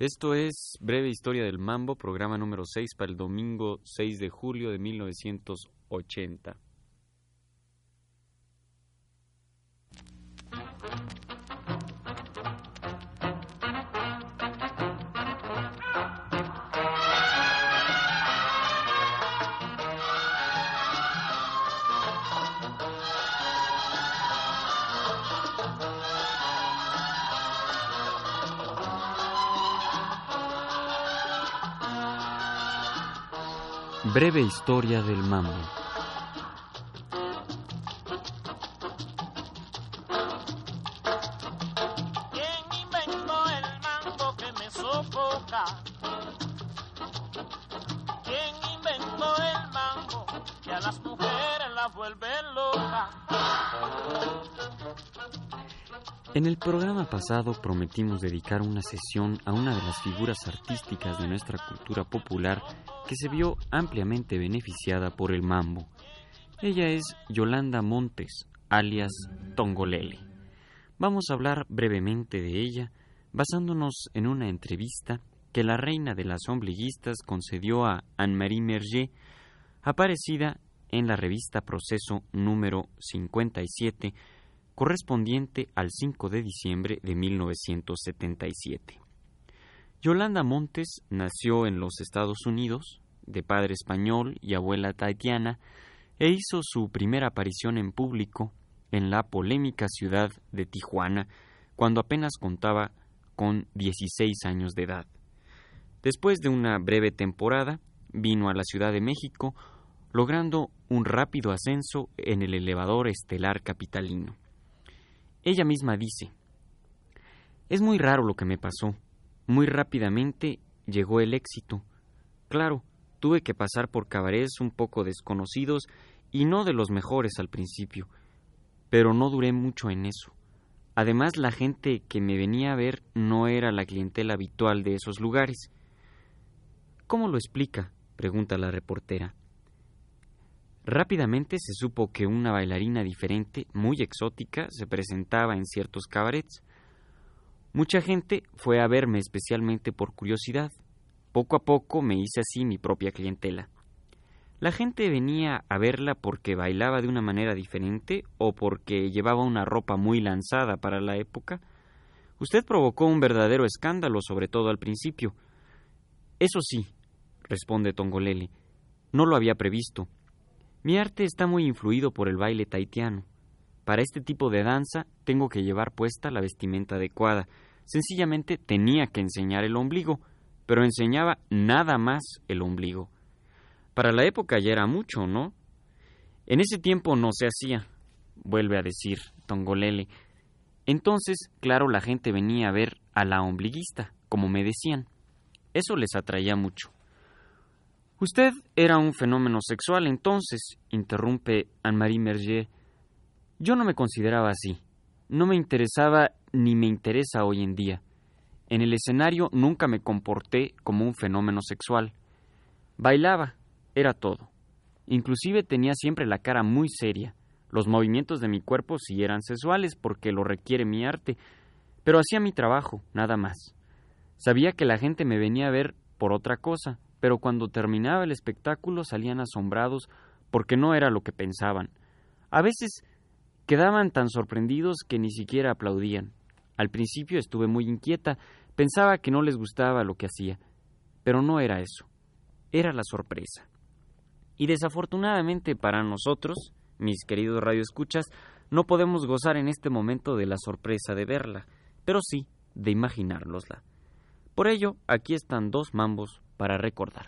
Esto es Breve Historia del Mambo, programa número 6 para el domingo 6 de julio de 1980. Breve historia del mambo. ¿Quién inventó el mambo que me sofoca? ¿Quién inventó el mambo que a las mujeres las vuelve locas? En el programa pasado prometimos dedicar una sesión a una de las figuras artísticas de nuestra cultura popular que se vio ampliamente beneficiada por el mambo. Ella es Yolanda Montes, alias Tongolele. Vamos a hablar brevemente de ella, basándonos en una entrevista que la reina de las ombliguistas concedió a Anne-Marie Merger, aparecida en la revista Proceso número 57, correspondiente al 5 de diciembre de 1977. Yolanda Montes nació en los Estados Unidos, de padre español y abuela taitiana, e hizo su primera aparición en público en la polémica ciudad de Tijuana, cuando apenas contaba con 16 años de edad. Después de una breve temporada, vino a la Ciudad de México, logrando un rápido ascenso en el elevador estelar capitalino. Ella misma dice, Es muy raro lo que me pasó. Muy rápidamente llegó el éxito. Claro, tuve que pasar por cabarets un poco desconocidos y no de los mejores al principio, pero no duré mucho en eso. Además, la gente que me venía a ver no era la clientela habitual de esos lugares. ¿Cómo lo explica? pregunta la reportera. Rápidamente se supo que una bailarina diferente, muy exótica, se presentaba en ciertos cabarets. Mucha gente fue a verme especialmente por curiosidad. Poco a poco me hice así mi propia clientela. La gente venía a verla porque bailaba de una manera diferente o porque llevaba una ropa muy lanzada para la época. Usted provocó un verdadero escándalo, sobre todo al principio. Eso sí, responde Tongolele, no lo había previsto. Mi arte está muy influido por el baile taitiano. Para este tipo de danza tengo que llevar puesta la vestimenta adecuada. Sencillamente tenía que enseñar el ombligo, pero enseñaba nada más el ombligo. Para la época ya era mucho, ¿no? En ese tiempo no se hacía, vuelve a decir Tongolele. Entonces, claro, la gente venía a ver a la ombliguista, como me decían. Eso les atraía mucho. Usted era un fenómeno sexual entonces, interrumpe Anne-Marie Merger. Yo no me consideraba así. No me interesaba ni me interesa hoy en día. En el escenario nunca me comporté como un fenómeno sexual. Bailaba, era todo. Inclusive tenía siempre la cara muy seria. Los movimientos de mi cuerpo sí eran sexuales porque lo requiere mi arte, pero hacía mi trabajo, nada más. Sabía que la gente me venía a ver por otra cosa, pero cuando terminaba el espectáculo salían asombrados porque no era lo que pensaban. A veces quedaban tan sorprendidos que ni siquiera aplaudían. Al principio estuve muy inquieta, pensaba que no les gustaba lo que hacía, pero no era eso, era la sorpresa. Y desafortunadamente para nosotros, mis queridos radioescuchas, no podemos gozar en este momento de la sorpresa de verla, pero sí de imaginárnosla. Por ello, aquí están dos mambos para recordar.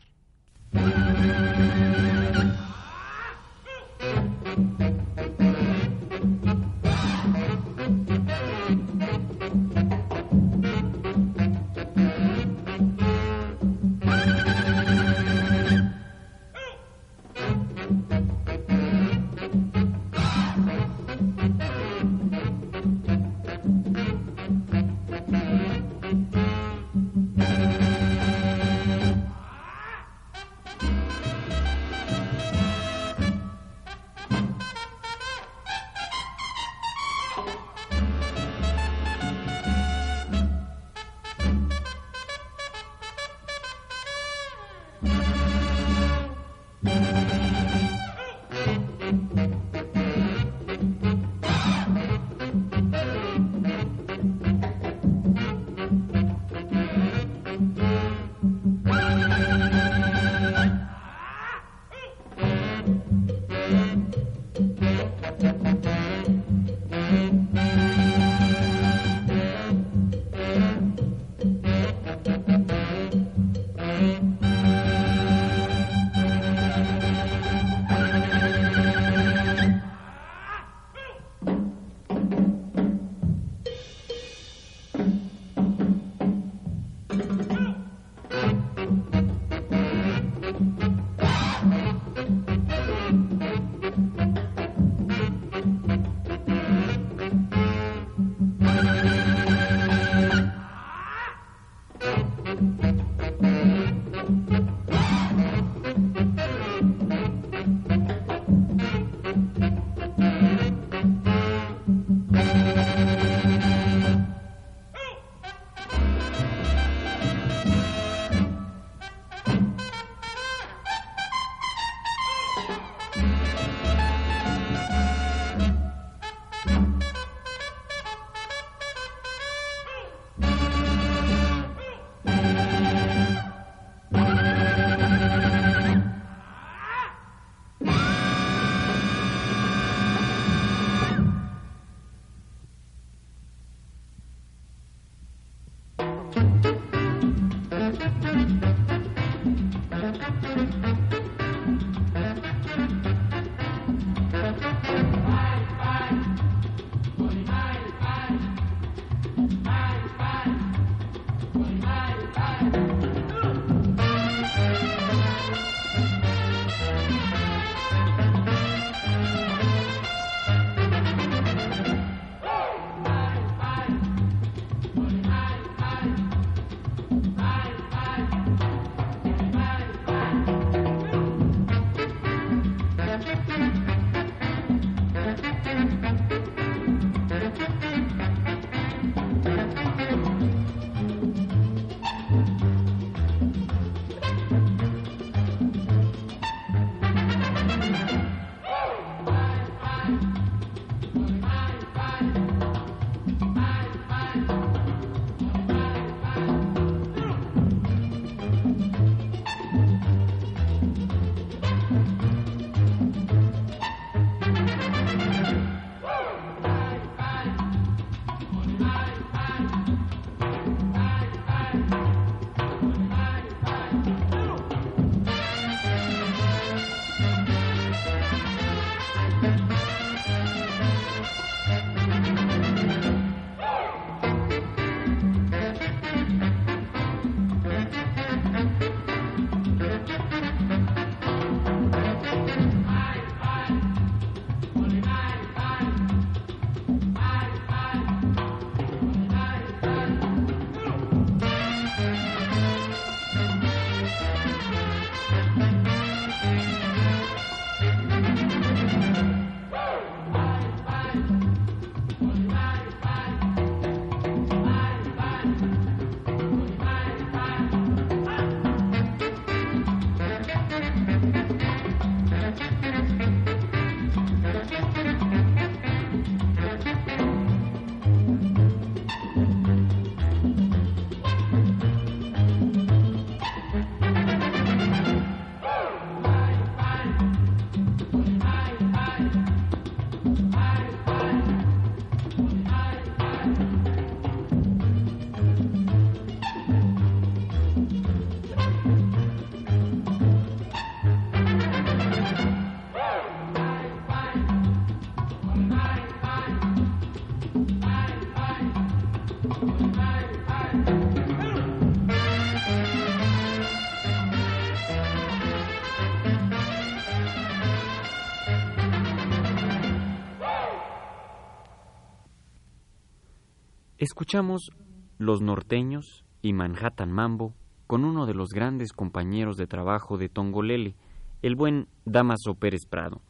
Escuchamos Los Norteños y Manhattan Mambo con uno de los grandes compañeros de trabajo de Tongolele, el buen Damaso Pérez Prado.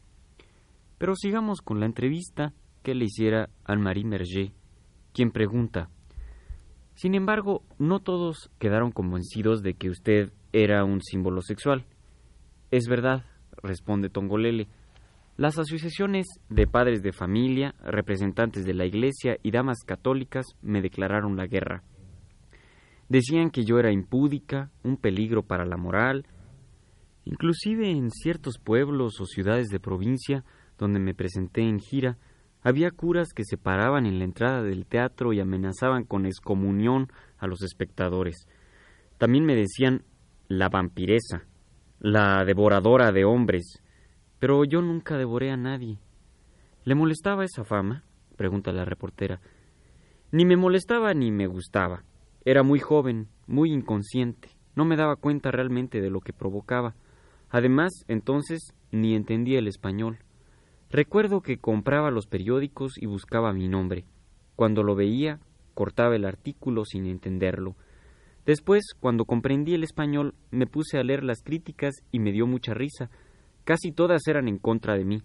Pero sigamos con la entrevista que le hiciera al Marie Merger, quien pregunta Sin embargo, no todos quedaron convencidos de que usted era un símbolo sexual. Es verdad, responde Tongolele. Las asociaciones de padres de familia, representantes de la Iglesia y damas católicas me declararon la guerra. Decían que yo era impúdica, un peligro para la moral. Inclusive en ciertos pueblos o ciudades de provincia donde me presenté en gira, había curas que se paraban en la entrada del teatro y amenazaban con excomunión a los espectadores. También me decían la vampiresa, la devoradora de hombres, pero yo nunca devoré a nadie. ¿Le molestaba esa fama? pregunta la reportera. Ni me molestaba ni me gustaba. Era muy joven, muy inconsciente. No me daba cuenta realmente de lo que provocaba. Además, entonces, ni entendía el español. Recuerdo que compraba los periódicos y buscaba mi nombre. Cuando lo veía, cortaba el artículo sin entenderlo. Después, cuando comprendí el español, me puse a leer las críticas y me dio mucha risa, Casi todas eran en contra de mí.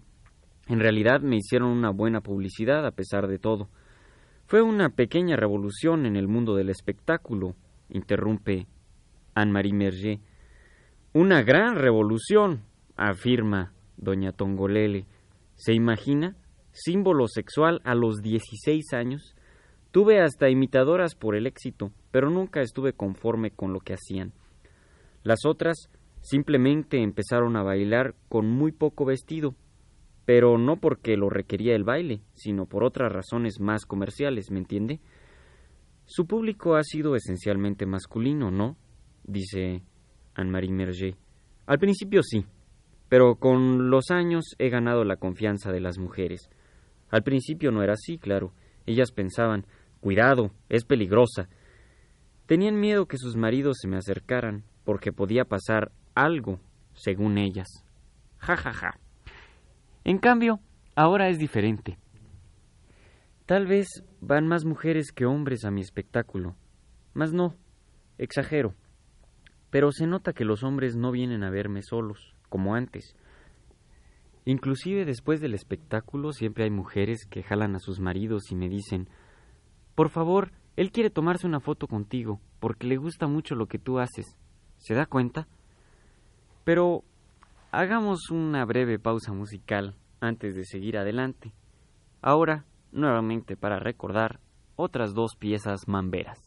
En realidad me hicieron una buena publicidad a pesar de todo. Fue una pequeña revolución en el mundo del espectáculo, interrumpe Anne-Marie Merger. Una gran revolución, afirma doña Tongolele. ¿Se imagina? Símbolo sexual a los 16 años. Tuve hasta imitadoras por el éxito, pero nunca estuve conforme con lo que hacían. Las otras Simplemente empezaron a bailar con muy poco vestido, pero no porque lo requería el baile, sino por otras razones más comerciales, ¿me entiende? Su público ha sido esencialmente masculino, ¿no? dice Anne-Marie Merger. Al principio sí, pero con los años he ganado la confianza de las mujeres. Al principio no era así, claro. Ellas pensaban, cuidado, es peligrosa. Tenían miedo que sus maridos se me acercaran, porque podía pasar algo, según ellas. Ja, ja, ja. En cambio, ahora es diferente. Tal vez van más mujeres que hombres a mi espectáculo. Mas no, exagero. Pero se nota que los hombres no vienen a verme solos, como antes. Inclusive después del espectáculo siempre hay mujeres que jalan a sus maridos y me dicen Por favor, él quiere tomarse una foto contigo, porque le gusta mucho lo que tú haces. ¿Se da cuenta? Pero hagamos una breve pausa musical antes de seguir adelante. Ahora, nuevamente para recordar otras dos piezas mamberas.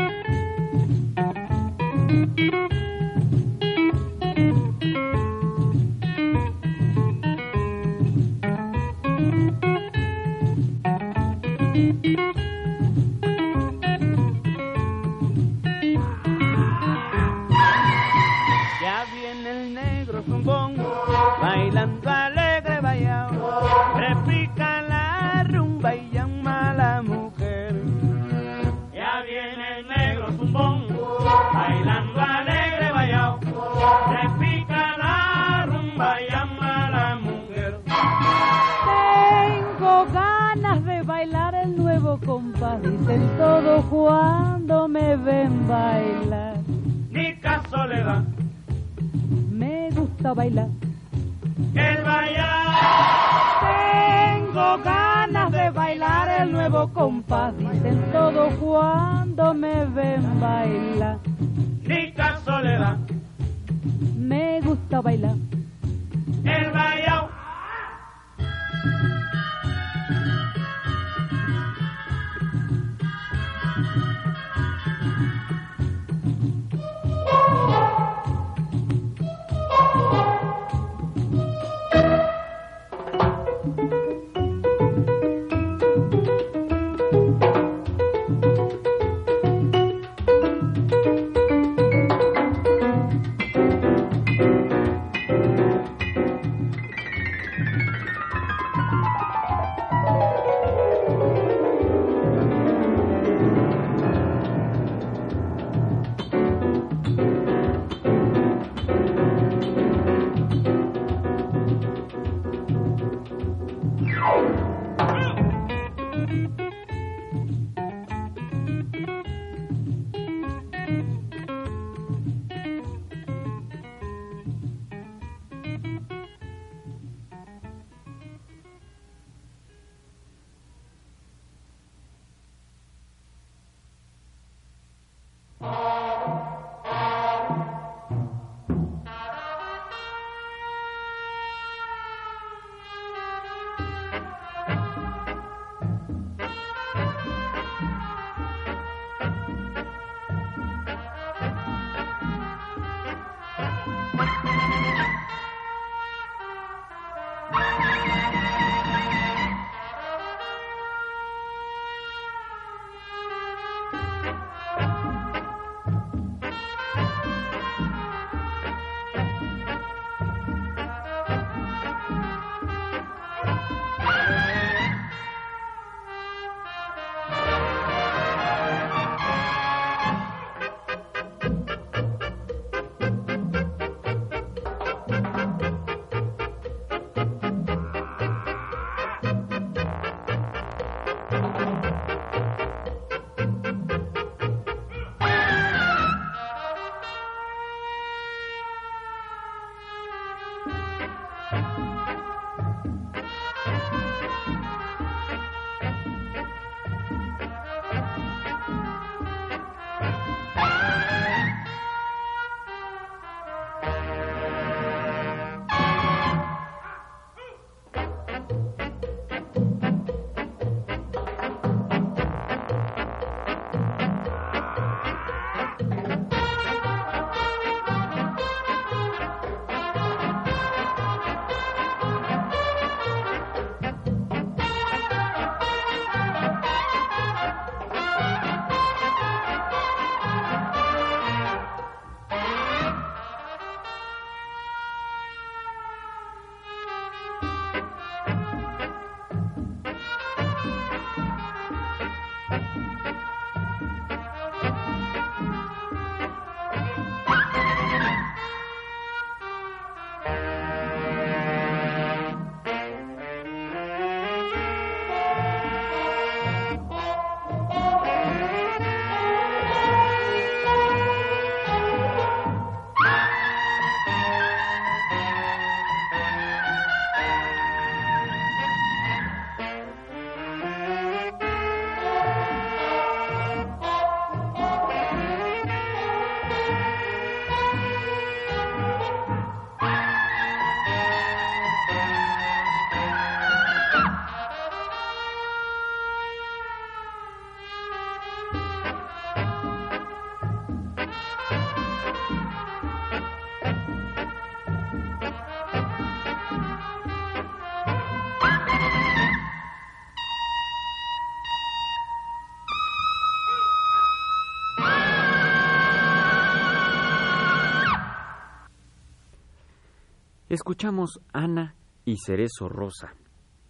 Escuchamos Ana y Cerezo Rosa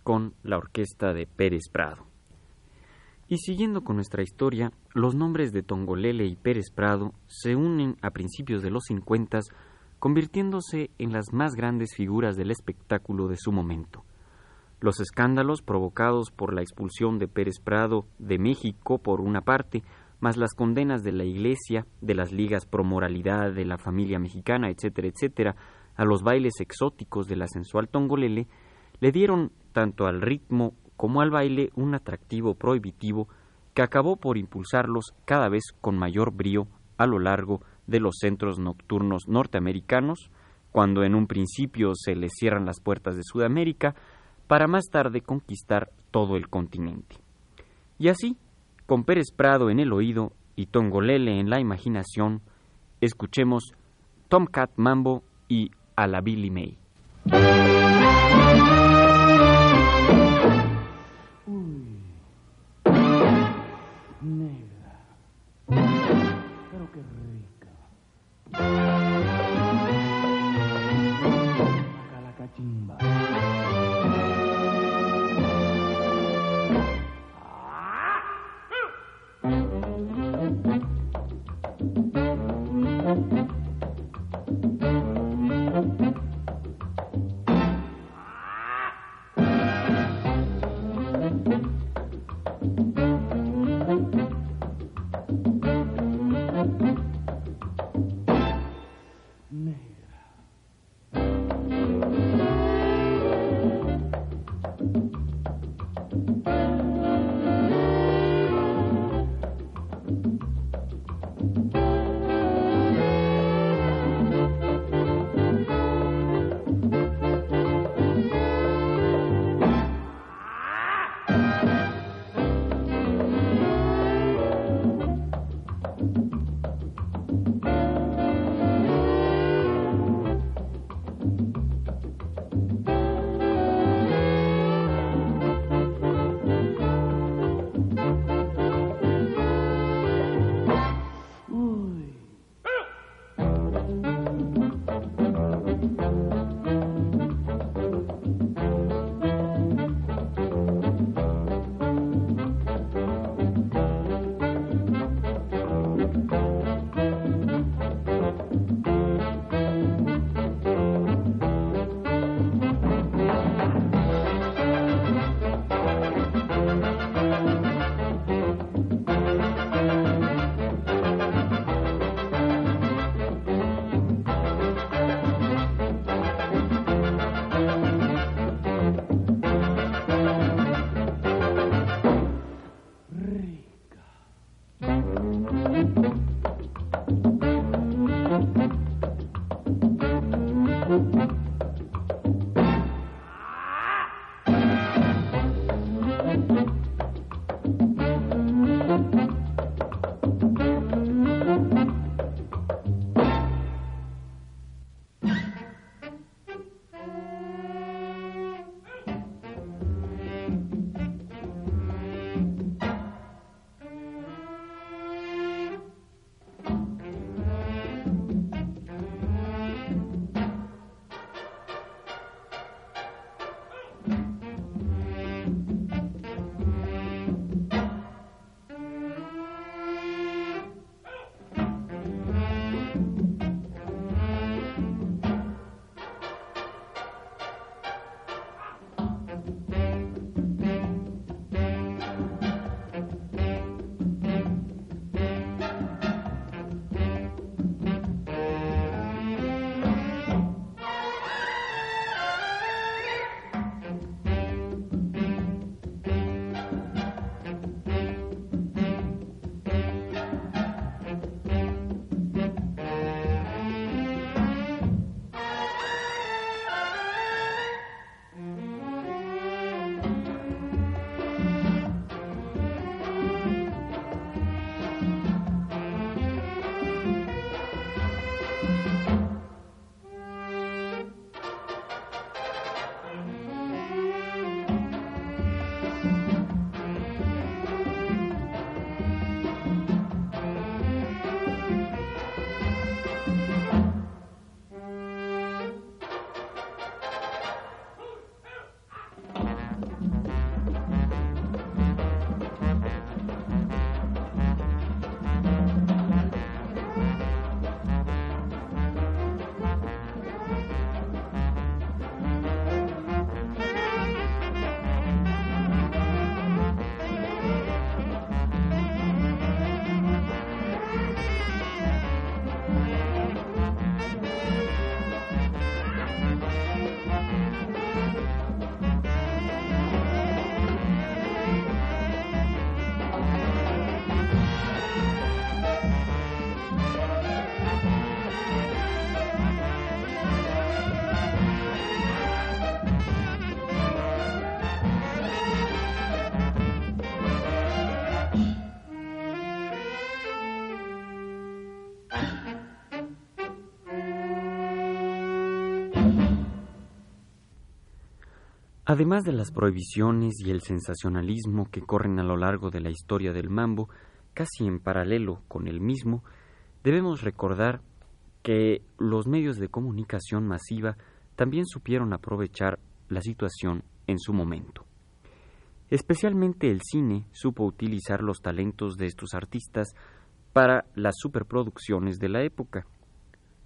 con la orquesta de Pérez Prado. Y siguiendo con nuestra historia, los nombres de Tongolele y Pérez Prado se unen a principios de los 50, convirtiéndose en las más grandes figuras del espectáculo de su momento. Los escándalos provocados por la expulsión de Pérez Prado de México, por una parte, más las condenas de la Iglesia, de las ligas pro moralidad de la familia mexicana, etcétera, etcétera, a los bailes exóticos de la sensual Tongolele, le dieron tanto al ritmo como al baile un atractivo prohibitivo que acabó por impulsarlos cada vez con mayor brío a lo largo de los centros nocturnos norteamericanos, cuando en un principio se les cierran las puertas de Sudamérica, para más tarde conquistar todo el continente. Y así, con Pérez Prado en el oído y Tongolele en la imaginación, escuchemos Tomcat Mambo y a la Billy May. Además de las prohibiciones y el sensacionalismo que corren a lo largo de la historia del mambo, casi en paralelo con el mismo, debemos recordar que los medios de comunicación masiva también supieron aprovechar la situación en su momento. Especialmente el cine supo utilizar los talentos de estos artistas para las superproducciones de la época.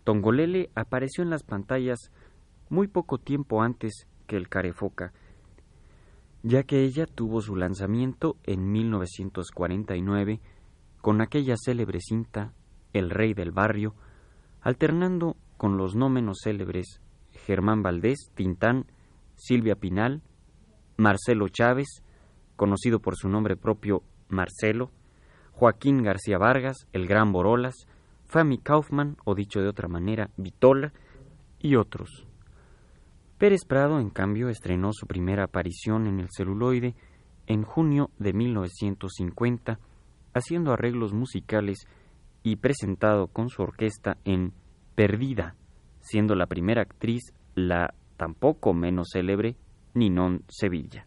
Tongolele apareció en las pantallas muy poco tiempo antes que el Carefoca, ya que ella tuvo su lanzamiento en 1949 con aquella célebre cinta El Rey del Barrio, alternando con los no menos célebres Germán Valdés, Tintán, Silvia Pinal, Marcelo Chávez, conocido por su nombre propio Marcelo, Joaquín García Vargas, el Gran Borolas, Fami Kaufman, o dicho de otra manera, Vitola, y otros. Pérez Prado, en cambio, estrenó su primera aparición en el celuloide en junio de 1950, haciendo arreglos musicales y presentado con su orquesta en Perdida, siendo la primera actriz la tampoco menos célebre Ninon Sevilla.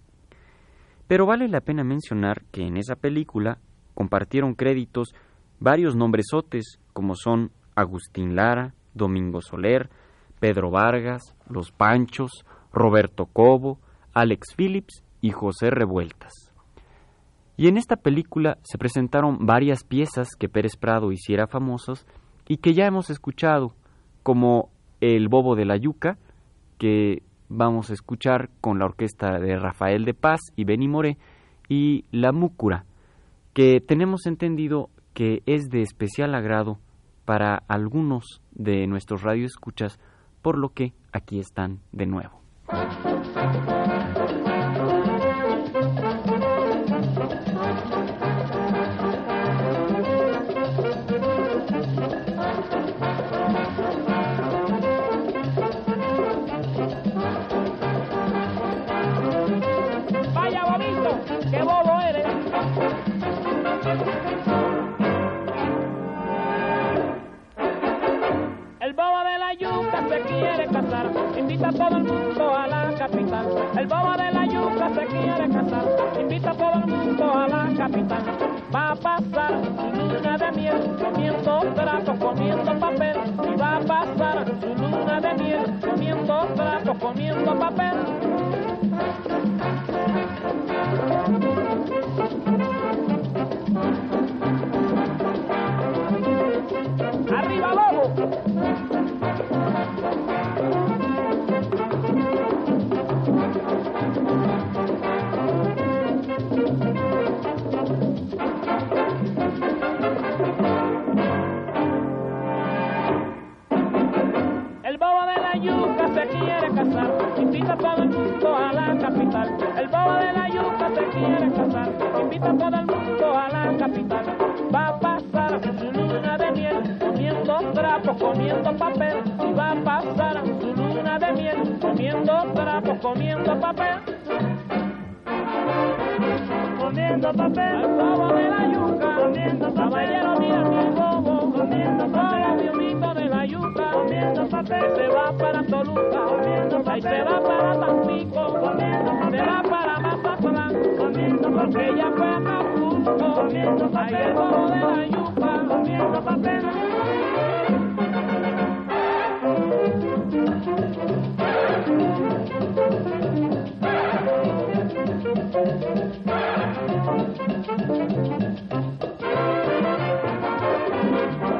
Pero vale la pena mencionar que en esa película compartieron créditos varios nombresotes como son Agustín Lara, Domingo Soler, Pedro Vargas, Los Panchos, Roberto Cobo, Alex Phillips y José Revueltas. Y en esta película se presentaron varias piezas que Pérez Prado hiciera famosas y que ya hemos escuchado, como El Bobo de la Yuca, que vamos a escuchar con la orquesta de Rafael de Paz y Benny Moré, y La Múcura, que tenemos entendido que es de especial agrado para algunos de nuestros radioescuchas por lo que aquí están de nuevo. Porque ella fue a Acapulco, comiendo papel. Bobo de la yuca, comiendo papel.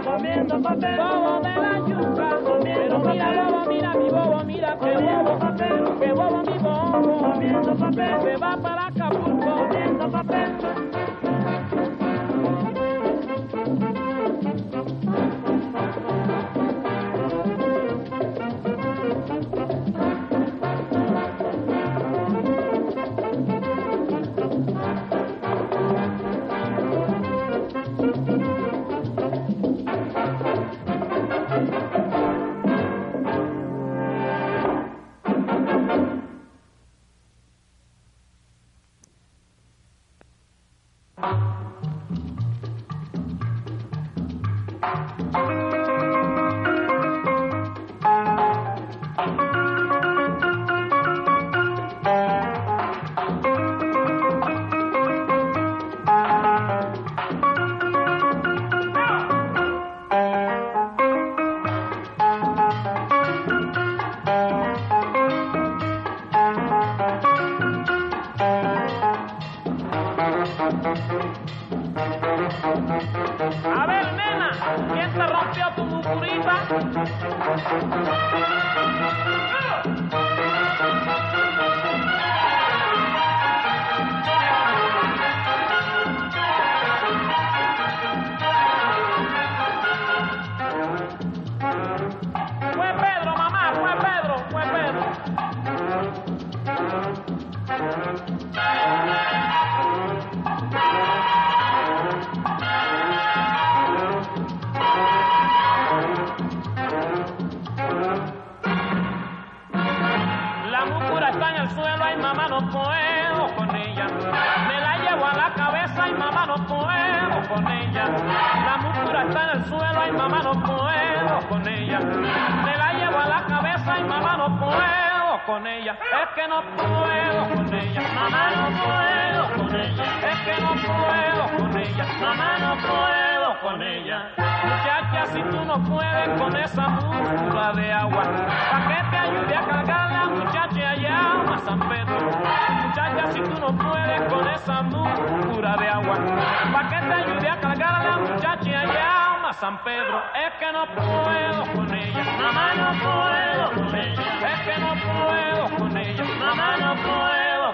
comiendo papel. Bobo de la yuca, comiendo papel. Bobo, mira mi bobo, mira que bobo papel. Que bobo mi bobo, comiendo papel. Se va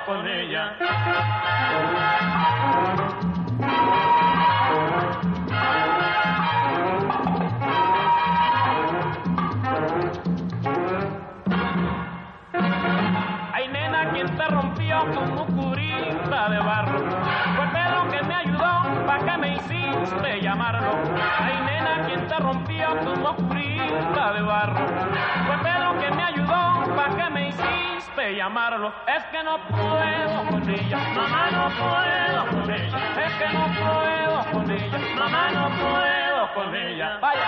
con ella. Ay, nena, ¿quién te rompió tu mucurita de barro? Fue Pedro que me ayudó, ¿pa' qué me hiciste llamarlo? Ay, nena, ¿quién te rompió tu mucurita de barro? Fue Es que no puedo con ella, mamá no puedo con ella. Es que no puedo con ella, mamá no puedo con ella. Vaya.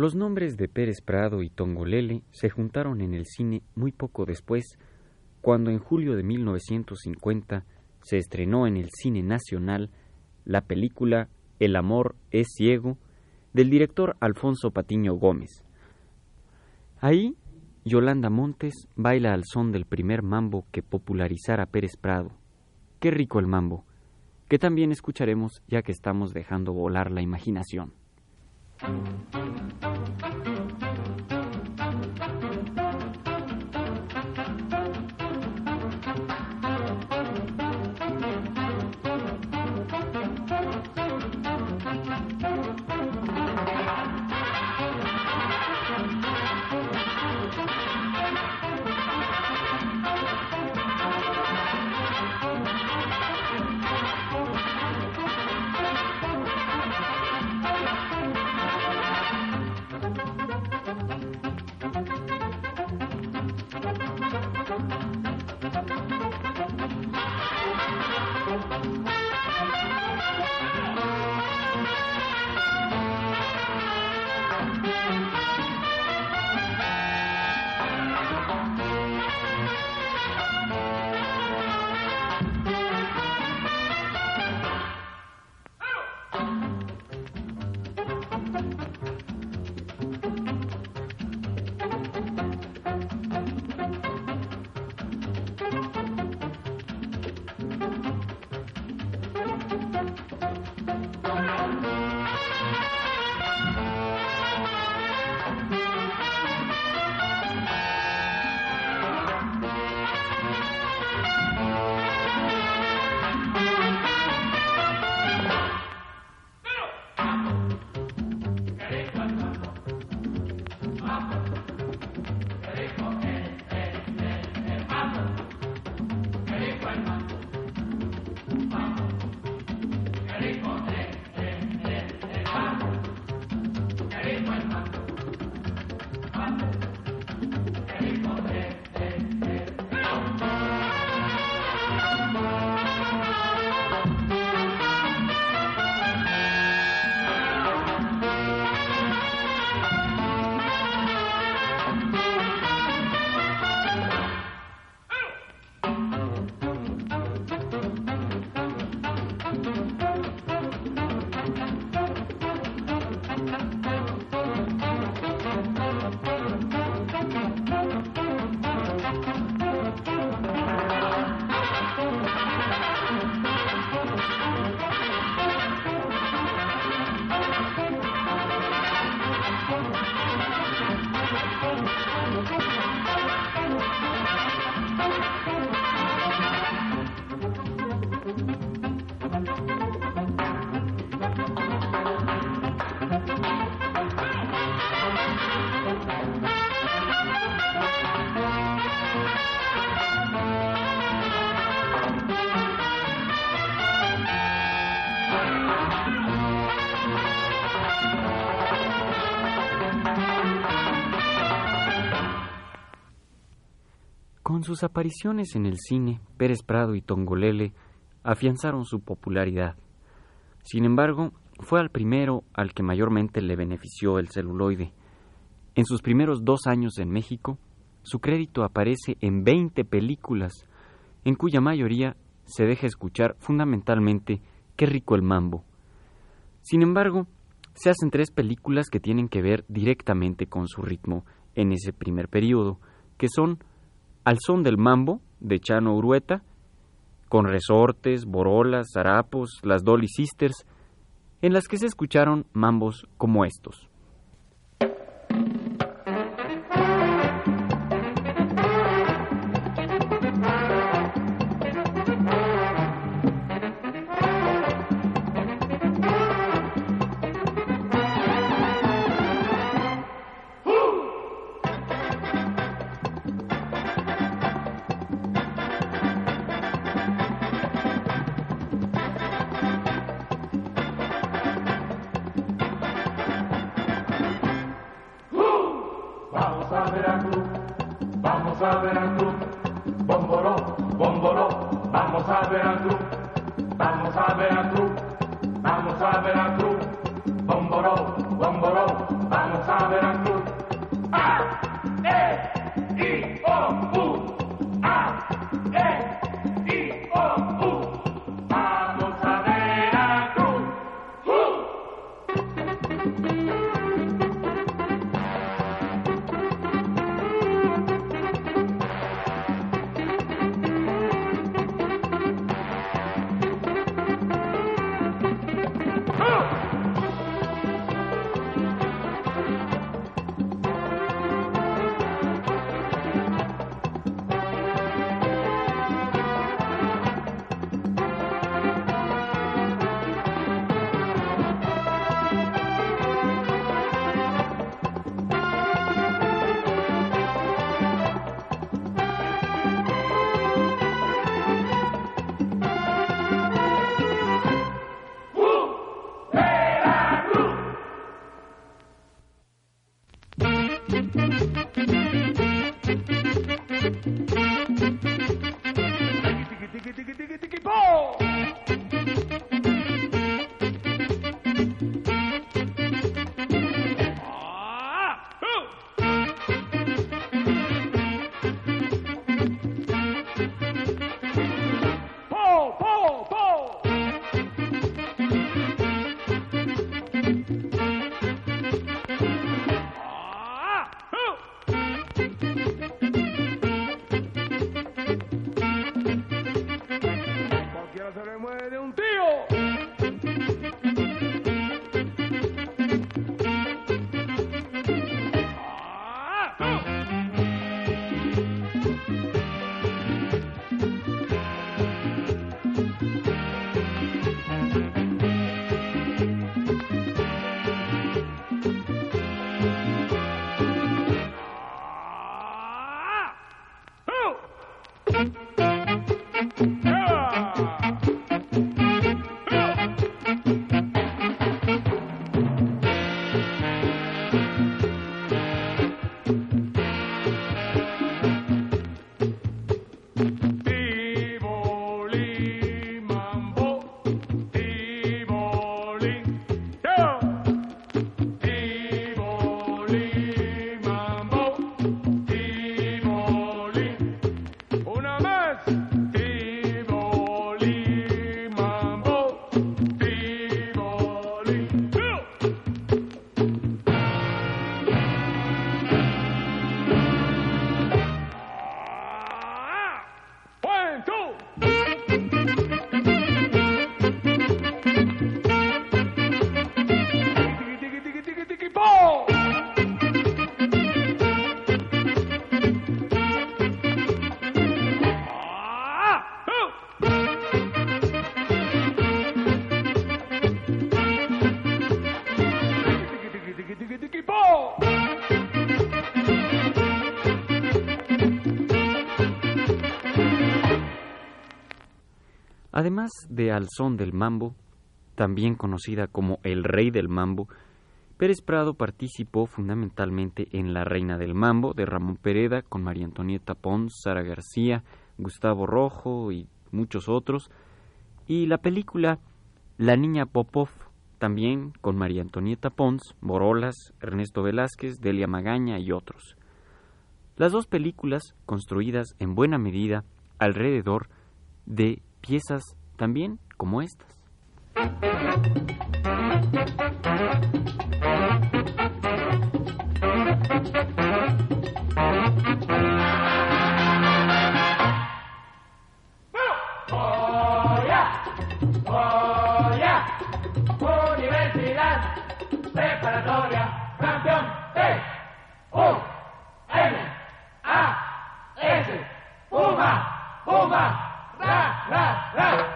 Los nombres de Pérez Prado y Tongolele se juntaron en el cine muy poco después, cuando en julio de 1950 se estrenó en el cine nacional la película El amor es ciego del director Alfonso Patiño Gómez. Ahí, Yolanda Montes baila al son del primer mambo que popularizara Pérez Prado. Qué rico el mambo, que también escucharemos ya que estamos dejando volar la imaginación. Con sus apariciones en el cine, Pérez Prado y Tongolele afianzaron su popularidad. Sin embargo, fue al primero al que mayormente le benefició el celuloide. En sus primeros dos años en México, su crédito aparece en 20 películas, en cuya mayoría se deja escuchar fundamentalmente Qué rico el mambo. Sin embargo, se hacen tres películas que tienen que ver directamente con su ritmo en ese primer periodo, que son Al son del mambo, de Chano Urueta, con resortes, borolas, zarapos, las Dolly Sisters, en las que se escucharon mambos como estos. A Veracruz, vamos a Veracruz, vamos a Veracruz, De Al son del mambo, también conocida como el rey del mambo, Pérez Prado participó fundamentalmente en La Reina del Mambo de Ramón Pereda con María Antonieta Pons, Sara García, Gustavo Rojo y muchos otros, y la película La Niña Popov, también con María Antonieta Pons, Borolas, Ernesto Velázquez, Delia Magaña y otros. Las dos películas construidas en buena medida alrededor de piezas también como estas. Preparatoria, campeón T, U, N, A, S, Puma, Puma, ra.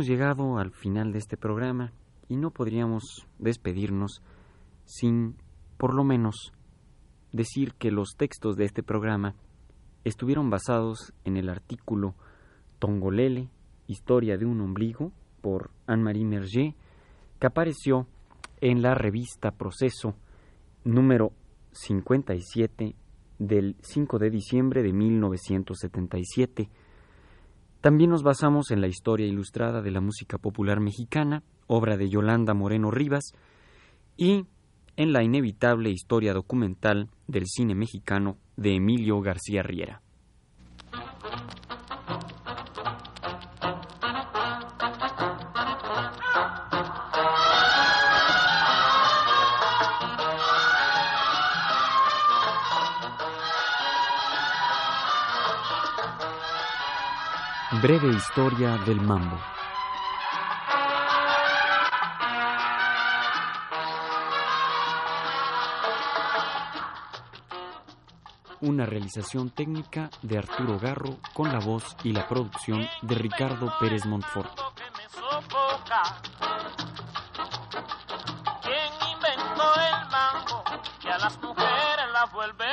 Hemos llegado al final de este programa y no podríamos despedirnos sin, por lo menos, decir que los textos de este programa estuvieron basados en el artículo Tongolele, Historia de un ombligo, por Anne-Marie Merger, que apareció en la revista Proceso número 57 del 5 de diciembre de 1977. También nos basamos en la historia ilustrada de la música popular mexicana, obra de Yolanda Moreno Rivas, y en la inevitable historia documental del cine mexicano de Emilio García Riera. Breve historia del mambo. Una realización técnica de Arturo Garro con la voz y la producción de Ricardo Pérez Montfort. ¿Quién inventó el mambo que a las mujeres la vuelve?